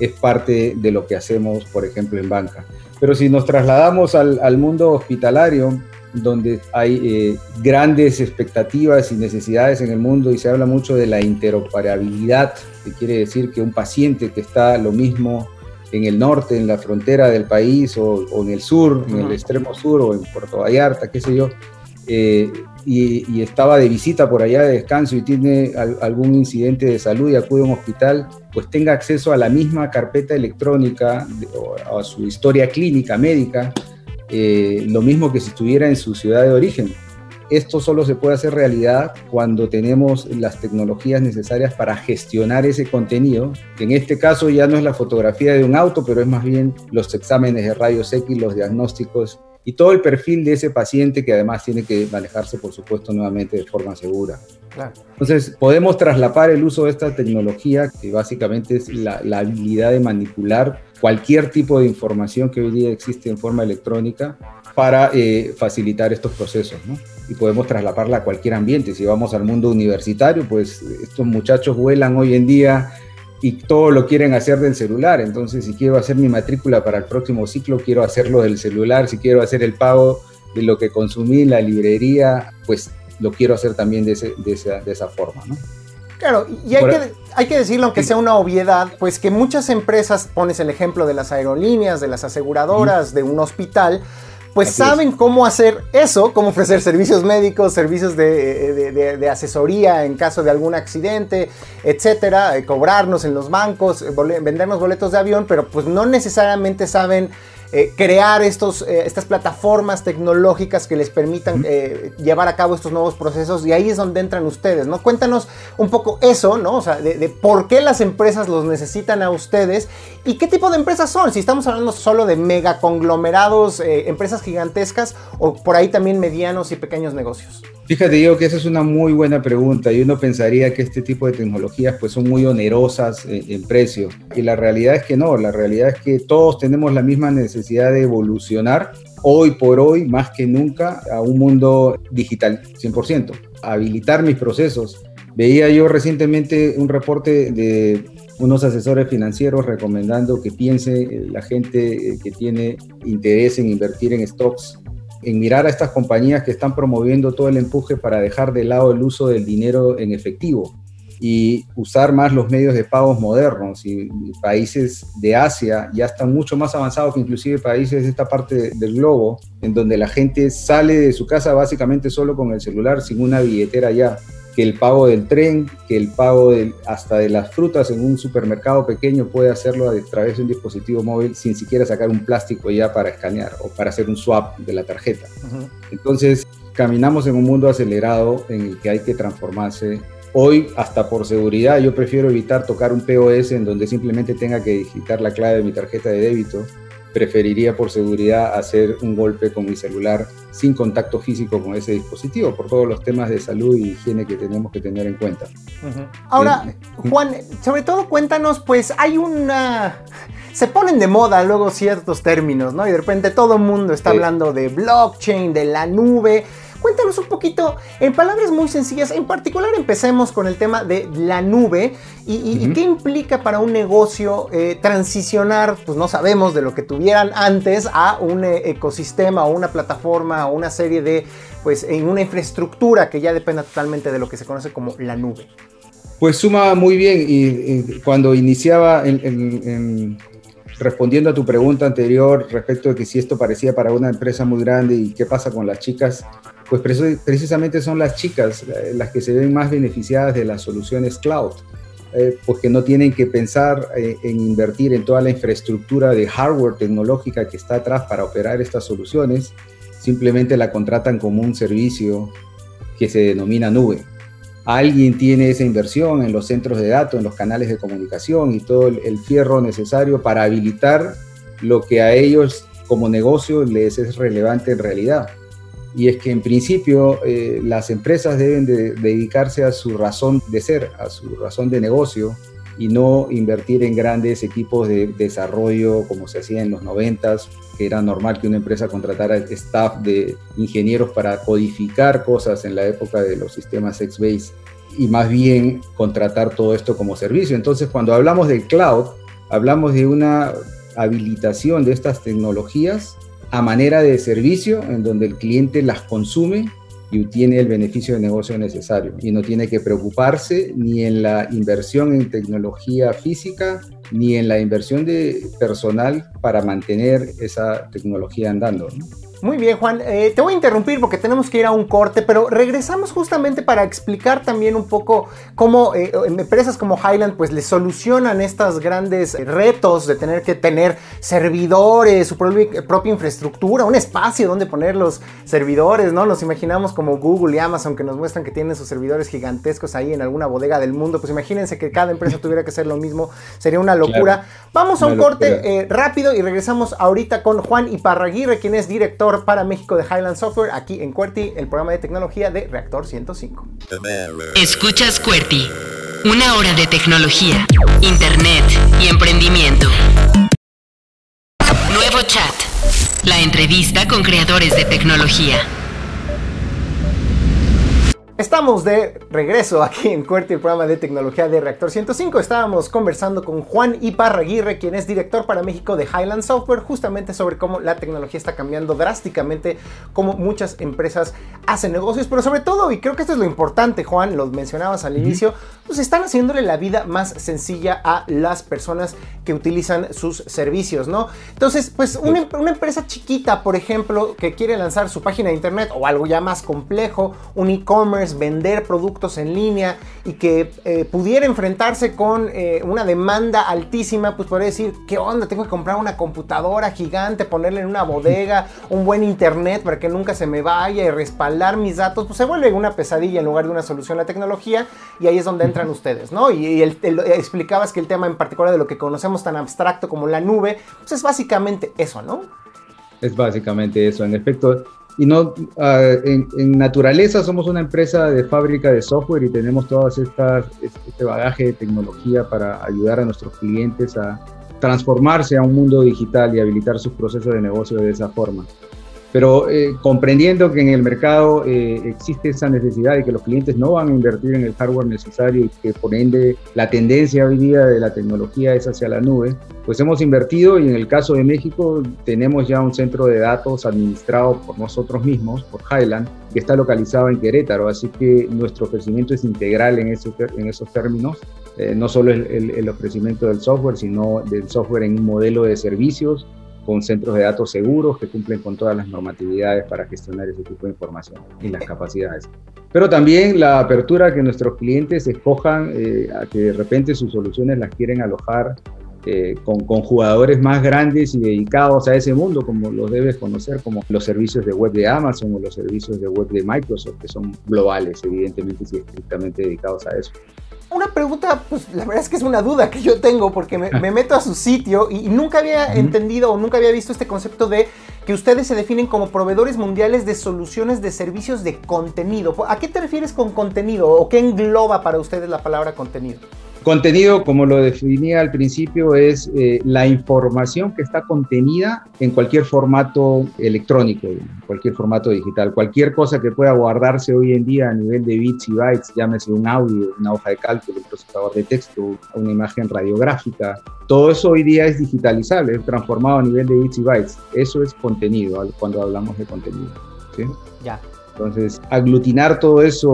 S5: es parte de lo que hacemos, por ejemplo, en banca. Pero si nos trasladamos al, al mundo hospitalario, donde hay eh, grandes expectativas y necesidades en el mundo y se habla mucho de la interoperabilidad que quiere decir que un paciente que está lo mismo en el norte, en la frontera del país, o, en el sur, en el extremo sur, o en Puerto Vallarta, qué sé yo, eh, y, estaba de visita por allá de descanso y tiene algún incidente de salud y acude a un hospital, pues tenga acceso a la misma carpeta electrónica o a su historia clínica médica, eh, lo mismo que si estuviera en su ciudad de origen. Esto solo se puede hacer realidad cuando tenemos las tecnologías necesarias para gestionar ese contenido, que en este caso ya no es la fotografía de un auto, pero es más bien los exámenes de rayos X, los diagnósticos y todo el perfil de ese paciente que además tiene que manejarse, por supuesto, nuevamente de forma segura. Entonces, podemos traslapar el uso de esta tecnología, que básicamente es la, habilidad de manipular cualquier tipo de información que hoy día existe en forma electrónica para eh, facilitar estos procesos, ¿no? Y podemos traslaparla a cualquier ambiente. Si vamos al mundo universitario, pues estos muchachos vuelan hoy en día y todo lo quieren hacer del celular. Entonces, si quiero hacer mi matrícula para el próximo ciclo, quiero hacerlo del celular. Si quiero hacer el pago de lo que consumí en la librería, pues lo quiero hacer también de, esa, forma, ¿no?
S1: Claro, y hay, que, hay que decirlo, aunque sea una obviedad, pues que muchas empresas, pones el ejemplo de las aerolíneas, de las aseguradoras, de un hospital, pues saben cómo hacer eso, cómo ofrecer servicios médicos, servicios de, asesoría en caso de algún accidente, etcétera, eh, cobrarnos en los bancos, eh, vendernos boletos de avión, pero pues no necesariamente saben eh, crear estos, eh, estas plataformas tecnológicas que les permitan eh, llevar a cabo estos nuevos procesos y ahí es donde entran ustedes, ¿no? Cuéntanos un poco eso, ¿no? O sea, de, por qué las empresas los necesitan a ustedes y qué tipo de empresas son, si estamos hablando solo de megaconglomerados, empresas gigantescas o por ahí también medianos y pequeños negocios.
S5: Fíjate yo que esa es una muy buena pregunta y uno pensaría que este tipo de tecnologías pues son muy onerosas en, precio y la realidad es que no, la realidad es que todos tenemos la misma necesidad de evolucionar hoy por hoy más que nunca a un mundo digital 100%, habilitar mis procesos. Veía yo recientemente un reporte de unos asesores financieros recomendando que piense la gente que tiene interés en invertir en stocks en mirar a estas compañías que están promoviendo todo el empuje para dejar de lado el uso del dinero en efectivo y usar más los medios de pagos modernos. Y países de Asia ya están mucho más avanzados que inclusive países de esta parte del globo, en donde la gente sale de su casa básicamente solo con el celular, sin una billetera ya que el pago del tren, que el pago hasta de las frutas en un supermercado pequeño puede hacerlo a través de un dispositivo móvil sin siquiera sacar un plástico ya para escanear o para hacer un swap de la tarjeta. Entonces, caminamos en un mundo acelerado en el que hay que transformarse. Hoy, hasta por seguridad, yo prefiero evitar tocar un POS en donde simplemente tenga que digitar la clave de mi tarjeta de débito preferiría por seguridad hacer un golpe con mi celular sin contacto físico con ese dispositivo, por todos los temas de salud y higiene que tenemos que tener en cuenta.
S1: Ahora, eh, Juan, sobre todo cuéntanos, pues hay una... Se ponen de moda luego ciertos términos, ¿no? Y de repente todo el mundo está hablando de blockchain, de la nube. Cuéntanos un poquito, en palabras muy sencillas, en particular empecemos con el tema de la nube y, qué implica para un negocio eh, transicionar, pues no sabemos de lo que tuvieran antes a un eh, ecosistema o una plataforma o una serie de, pues en una infraestructura que ya dependa totalmente de lo que se conoce como la nube.
S5: Pues suma muy bien y, cuando iniciaba en, respondiendo a tu pregunta anterior respecto de que si esto parecía para una empresa muy grande y qué pasa con las chicas, pues precisamente son las chicas eh, las que se ven más beneficiadas de las soluciones cloud, eh, porque no tienen que pensar eh, en invertir en toda la infraestructura de hardware tecnológica que está atrás para operar estas soluciones, simplemente la contratan como un servicio que se denomina nube. Alguien tiene esa inversión en los centros de datos, en los canales de comunicación y todo el fierro necesario para habilitar lo que a ellos como negocio les es relevante en realidad. Y es que en principio eh, las empresas deben de, dedicarse a su razón de ser, a su razón de negocio y no invertir en grandes equipos de desarrollo como se hacía en los 90, que era normal que una empresa contratara staff de ingenieros para codificar cosas en la época de los sistemas X-Base y más bien contratar todo esto como servicio. Entonces, cuando hablamos del cloud, hablamos de una habilitación de estas tecnologías a manera de servicio en donde el cliente las consume y tiene el beneficio de negocio necesario y no tiene que preocuparse ni en la inversión en tecnología física ni en la inversión de personal para mantener esa tecnología andando.
S1: Muy bien, Juan. Eh, te voy a interrumpir porque tenemos que ir a un corte, pero regresamos justamente para explicar también un poco cómo eh, empresas como Highland pues le solucionan estos grandes retos de tener que tener servidores, su propia, infraestructura, un espacio donde poner los servidores, ¿no? Nos imaginamos como Google y Amazon que nos muestran que tienen sus servidores gigantescos ahí en alguna bodega del mundo. Pues imagínense que cada empresa tuviera que hacer lo mismo, sería una locura. Vamos a un corte eh, rápido y regresamos ahorita con Juan Iparraguirre, quien es director para México de Highland Software, aquí en QWERTY, el programa de tecnología de Reactor 105.
S2: Escuchas QWERTY, una hora de tecnología, internet y emprendimiento. Nuevo chat, la entrevista con creadores de tecnología.
S1: Estamos de regreso aquí en Cuerti, el programa de tecnología de Reactor 105. Estábamos conversando con Juan Iparraguirre, quien es director para México de Highland Software, justamente sobre cómo la tecnología está cambiando drásticamente, cómo muchas empresas hacen negocios, pero sobre todo, y creo que esto es lo importante, Juan, lo mencionabas al inicio, pues están haciéndole la vida más sencilla a las personas que utilizan sus servicios, ¿no? Entonces, pues una, una empresa chiquita, por ejemplo, que quiere lanzar su página de internet o algo ya más complejo, un e-commerce, vender productos en línea y que eh, pudiera enfrentarse con eh, una demanda altísima, pues podría decir, ¿qué onda? Tengo que comprar una computadora gigante, ponerle en una bodega, un buen internet para que nunca se me vaya y respaldar mis datos, pues se vuelve una pesadilla en lugar de una solución la tecnología y ahí es donde ustedes, ¿no? Y, explicabas que el tema en particular de lo que conocemos tan abstracto como la nube, pues es básicamente eso, ¿no?
S5: Es básicamente eso. En efecto, y no ah, en, naturaleza somos una empresa de fábrica de software y tenemos estas este bagaje de tecnología para ayudar a nuestros clientes a transformarse a un mundo digital y habilitar sus procesos de negocio de esa forma pero eh, comprendiendo que en el mercado eh, existe esa necesidad y que los clientes no van a invertir en el hardware necesario y que por ende la tendencia hoy día de la tecnología es hacia la nube, pues hemos invertido y en el caso de México tenemos ya un centro de datos administrado por nosotros mismos, por Highland, que está localizado en Querétaro, así que nuestro ofrecimiento es integral en, en esos términos, eh, no solo el, el ofrecimiento del software, sino del software en un modelo de servicios con centros de datos seguros que cumplen con todas las normatividades para gestionar ese tipo de información y las capacidades. Pero también la apertura que nuestros clientes escojan eh, a que de repente sus soluciones las quieren alojar eh, con, con, jugadores más grandes y dedicados a ese mundo, como los debes conocer, como los servicios de web de Amazon o los servicios de web de Microsoft, que son globales, evidentemente, y estrictamente dedicados a eso
S1: una pregunta, pues la verdad es que es una duda que yo tengo porque me, meto a su sitio y, nunca había entendido o nunca había visto este concepto de que ustedes se definen como proveedores mundiales de soluciones de servicios de contenido. ¿A qué te refieres con contenido o qué engloba para ustedes la palabra contenido?
S5: Contenido, como lo definía al principio, es eh, la información que está contenida en cualquier formato electrónico, cualquier formato digital, cualquier cosa que pueda guardarse hoy en día a nivel de bits y bytes, llámese un audio, una hoja de cálculo, un procesador de texto, una imagen radiográfica, todo eso hoy día es digitalizable, es transformado a nivel de bits y bytes. Eso es contenido cuando hablamos de contenido. ¿sí?
S1: Ya.
S5: Entonces, aglutinar todo eso,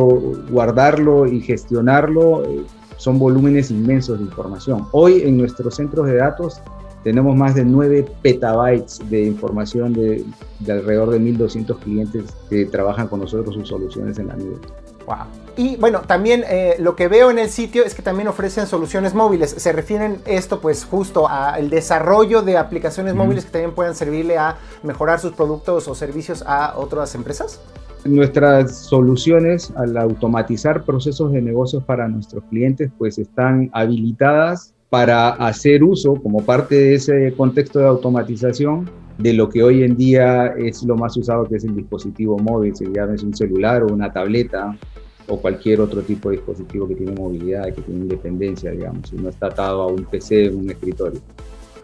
S5: guardarlo y gestionarlo eh, son volúmenes inmensos de información. Hoy en nuestros centros de datos tenemos más de 9 petabytes de información de, alrededor de 1.200 clientes que trabajan con nosotros sus soluciones en la nube.
S1: Wow. Y bueno, también eh, lo que veo en el sitio es que también ofrecen soluciones móviles. ¿Se refieren esto pues justo al desarrollo de aplicaciones móviles que también puedan servirle a mejorar sus productos o servicios a otras empresas?
S5: Nuestras soluciones al automatizar procesos de negocios para nuestros clientes pues están habilitadas para hacer uso como parte de ese contexto de automatización de lo que hoy en día es lo más usado que es el dispositivo móvil, si llames un celular o una tableta o cualquier otro tipo de dispositivo que tiene movilidad, que tiene independencia, digamos, y no está atado a un PC o un escritorio.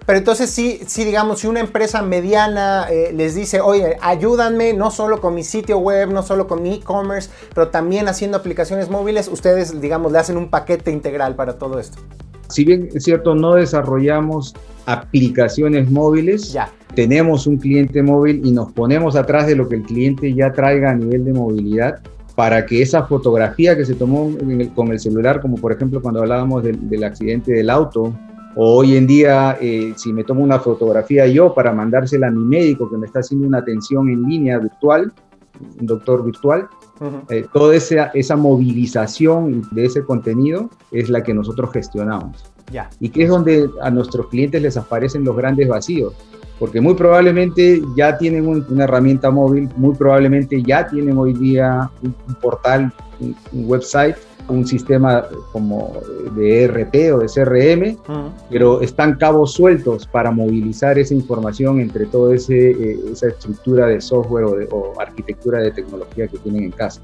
S1: Pero entonces sí, sí, digamos, si una empresa mediana eh, les dice, oye, ayúdanme no solo con mi sitio web, no solo con mi e-commerce, pero también haciendo aplicaciones móviles, ustedes, digamos, le hacen un paquete integral para todo esto.
S5: Si bien es cierto, no desarrollamos aplicaciones móviles,
S1: ya.
S5: tenemos un cliente móvil y nos ponemos atrás de lo que el cliente ya traiga a nivel de movilidad para que esa fotografía que se tomó con el celular, como por ejemplo cuando hablábamos del accidente del auto, o hoy en día eh, si me tomo una fotografía yo para mandársela a mi médico que me está haciendo una atención en línea virtual, un doctor virtual, eh, toda esa, esa movilización de ese contenido es la que nosotros gestionamos. Ya. Y que es donde a nuestros clientes les aparecen los grandes vacíos porque muy probablemente ya tienen una herramienta móvil, muy probablemente ya tienen hoy día un, portal, un, website, un sistema como de ERP o de CRM, pero están cabos sueltos para movilizar esa información entre toda eh, esa estructura de software o, arquitectura de tecnología que tienen en casa.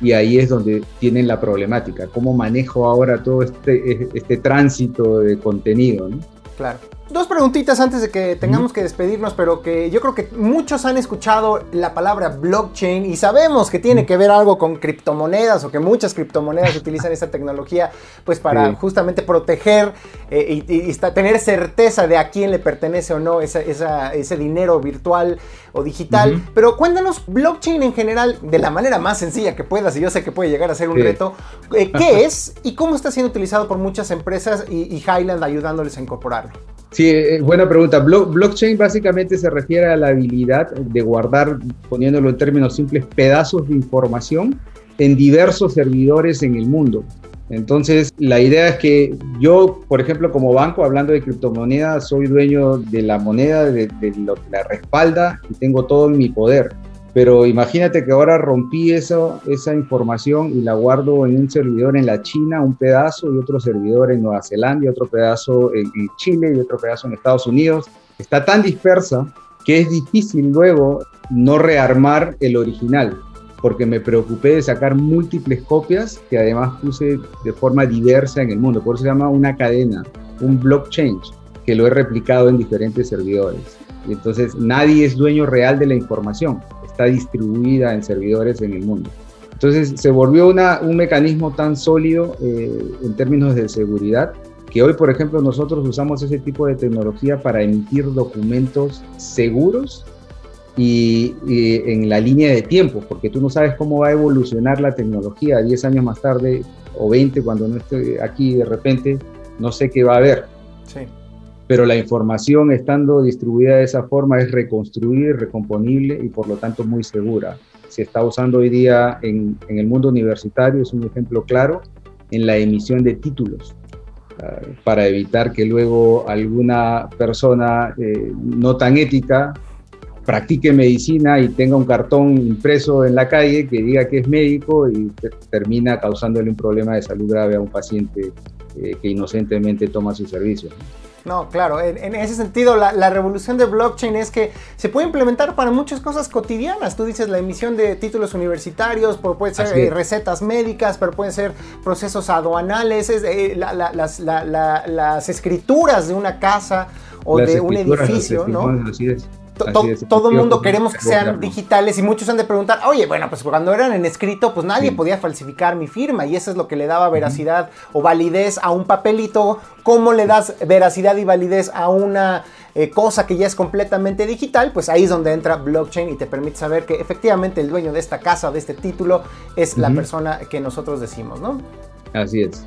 S5: Y ahí es donde tienen la problemática, cómo manejo ahora todo este, este tránsito de contenido. ¿no?
S1: Claro. Dos preguntitas antes de que tengamos que despedirnos, pero que yo creo que muchos han escuchado la palabra blockchain y sabemos que tiene que ver algo con criptomonedas o que muchas criptomonedas utilizan esta tecnología pues para justamente proteger eh, y, tener certeza de a quién le pertenece o no ese dinero virtual o digital. Pero cuéntanos blockchain en general de la manera más sencilla que puedas y yo sé que puede llegar a ser un reto. Eh, ¿Qué es y cómo está siendo utilizado por muchas empresas y, y Highland ayudándoles a incorporarlo?
S5: Sí, eh, buena pregunta. blockchain básicamente se refiere a la habilidad de guardar, poniéndolo en términos simples, pedazos de información en diversos servidores en el mundo. Entonces, la idea es que yo, por ejemplo, como banco, hablando de criptomonedas, soy dueño de la moneda, de, lo que la respalda y tengo todo en mi poder. Pero imagínate que ahora rompí eso, esa información y la guardo en un servidor en la China, un pedazo, y otro servidor en Nueva Zelanda, y otro pedazo en, Chile, y otro pedazo en Estados Unidos. Está tan dispersa que es difícil luego no rearmar el original, porque me preocupé de sacar múltiples copias que además puse de forma diversa en el mundo. Por eso se llama una cadena, un blockchain, que lo he replicado en diferentes servidores. Y entonces nadie es dueño real de la información está distribuida en servidores en el mundo. Entonces se volvió una, un mecanismo tan sólido eh, en términos de seguridad que hoy, por ejemplo, nosotros usamos ese tipo de tecnología para emitir documentos seguros y, en la línea de tiempo, porque tú no sabes cómo va a evolucionar la tecnología 10 años más tarde o 20 cuando no esté aquí de repente, no sé qué va a haber. Pero la información estando distribuida de esa forma es reconstruida y recomponible y por lo tanto muy segura. Se está usando hoy día en, el mundo universitario, es un ejemplo claro, en la emisión de títulos, ah, para evitar que luego alguna persona eh, no tan ética practique medicina y tenga un cartón impreso en la calle que diga que es médico y termina causándole un problema de salud grave a un paciente eh, que inocentemente toma su servicio.
S1: No, claro, en, ese sentido la, revolución de blockchain es que se puede implementar para muchas cosas cotidianas. Tú dices la emisión de títulos universitarios, pueden ser eh, recetas médicas, pero pueden ser procesos aduanales, eh, las, escrituras de una casa o de un edificio, ¿no? Todo el mundo queremos que sean digitales y muchos han de preguntar, oye, bueno, pues cuando eran en escrito, pues nadie podía falsificar mi firma y eso es lo que le daba veracidad o validez a un papelito. ¿Cómo le das veracidad y validez a una eh, cosa que ya es completamente digital? Pues ahí es donde entra blockchain y te permite saber que efectivamente el dueño de esta casa, de este título, es la persona que nosotros decimos, ¿no?
S5: Así es.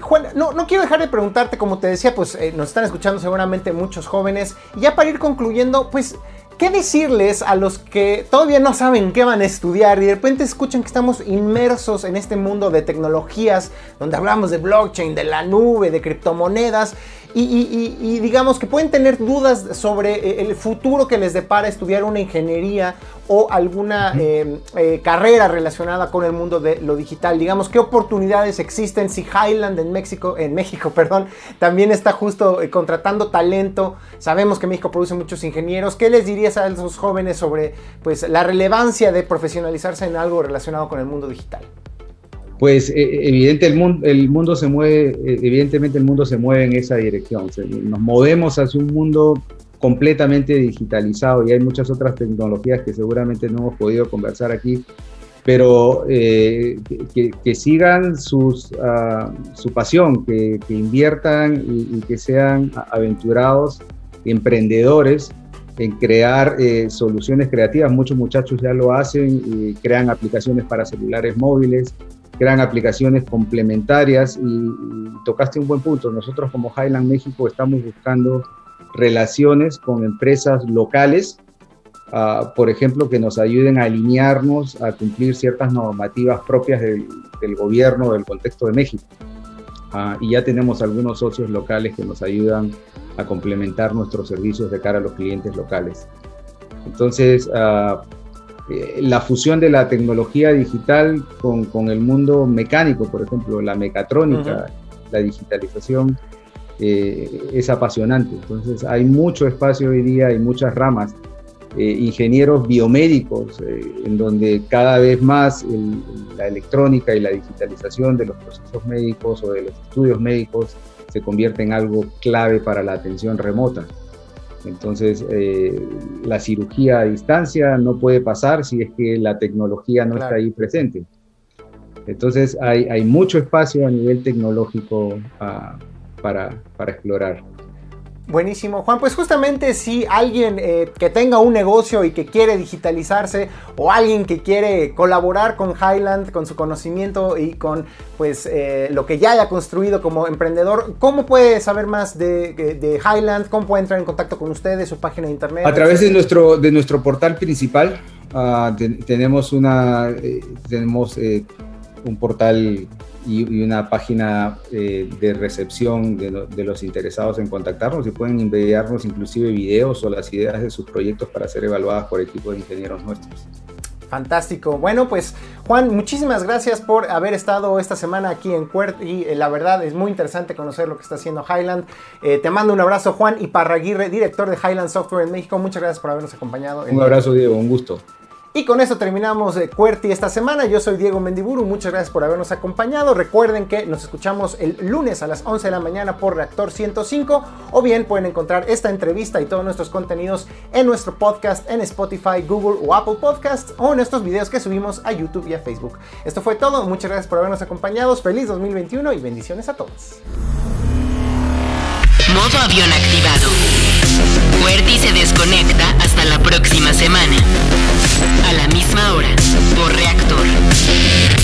S1: Juan, no, no quiero dejar de preguntarte, como te decía, pues eh, nos están escuchando seguramente muchos jóvenes. Y ya para ir concluyendo, pues, ¿qué decirles a los que todavía no saben qué van a estudiar y de repente escuchan que estamos inmersos en este mundo de tecnologías, donde hablamos de blockchain, de la nube, de criptomonedas? Y, digamos que pueden tener dudas sobre eh, el futuro que les depara estudiar una ingeniería o alguna em, eh, carrera relacionada con el mundo de lo digital. Digamos, qué oportunidades existen si Highland en México, en México, perdón, también está justo eh, contratando talento. Sabemos que México produce muchos ingenieros. ¿Qué les dirías a esos jóvenes sobre pues, la relevancia de profesionalizarse en algo relacionado con el mundo digital?
S5: Pues eh, eh, el mundo, el mundo se mueve, eh, evidentemente el mundo se mueve en esa dirección. nos movemos hacia un mundo completamente digitalizado y hay muchas otras tecnologías que seguramente no hemos podido conversar aquí, pero que, sigan sus, ah, su pasión, que, inviertan y, que sean aventurados emprendedores en crear eh, soluciones creativas. Muchos muchachos ya lo hacen, y crean aplicaciones para celulares móviles, crean aplicaciones complementarias y, tocaste un buen punto. Nosotros como Highland México estamos buscando relaciones con empresas locales, ah, por ejemplo, que nos ayuden a alinearnos a cumplir ciertas normativas propias del, gobierno, del contexto de México. Ah, y ya tenemos algunos socios locales que nos ayudan a complementar nuestros servicios de cara a los clientes locales. Entonces, eh, la fusión de la tecnología digital con, con, el mundo mecánico, por ejemplo, la mecatrónica, la digitalización, eh, es apasionante. Entonces, hay mucho espacio hoy día, hay muchas ramas. Eh, ingenieros biomédicos, en donde cada vez más la electrónica y la digitalización de los procesos médicos o de los estudios médicos se convierte en algo clave para la atención remota. Entonces, eh, la cirugía a distancia no puede pasar si es que la tecnología no está ahí presente. Entonces, hay, hay, mucho espacio a nivel tecnológico ah, para, para explorar.
S1: Buenísimo, Juan. Pues justamente si alguien eh, que tenga un negocio y que quiere digitalizarse o alguien que quiere colaborar con Highland, con su conocimiento y con pues eh, lo que ya haya construido como emprendedor, ¿cómo puede saber más de, Highland? ¿Cómo puede entrar en contacto con ustedes, su página de internet?
S5: A través de nuestro, de nuestro portal principal. Ah, tenemos una eh, tenemos un portal y, una página eh, de recepción de, los interesados en contactarnos y pueden enviarnos inclusive videos o las ideas de sus proyectos para ser evaluadas por equipos de ingenieros nuestros.
S1: Fantástico. Bueno, pues Juan, muchísimas gracias por haber estado esta semana aquí en Quert y eh, la verdad es muy interesante conocer lo que está haciendo Highland. Eh, te mando un abrazo Juan y Parraguirre, director de Highland Software en México. Muchas gracias por habernos acompañado.
S5: Un abrazo Diego, un gusto.
S1: Y con eso terminamos de QWERTY esta semana. Yo soy Diego Mendiburu, muchas gracias por habernos acompañado. Recuerden que nos escuchamos el lunes a las 11 de la mañana por Reactor 105 o bien pueden encontrar esta entrevista y todos nuestros contenidos en nuestro podcast en Spotify, Google o Apple Podcasts o en estos videos que subimos a YouTube y a Facebook. Esto fue todo, muchas gracias por habernos acompañado. Feliz 2021 y bendiciones a todos.
S2: Modo avión activado. QWERTY se desconecta hasta la próxima semana. A la misma hora, por reactor.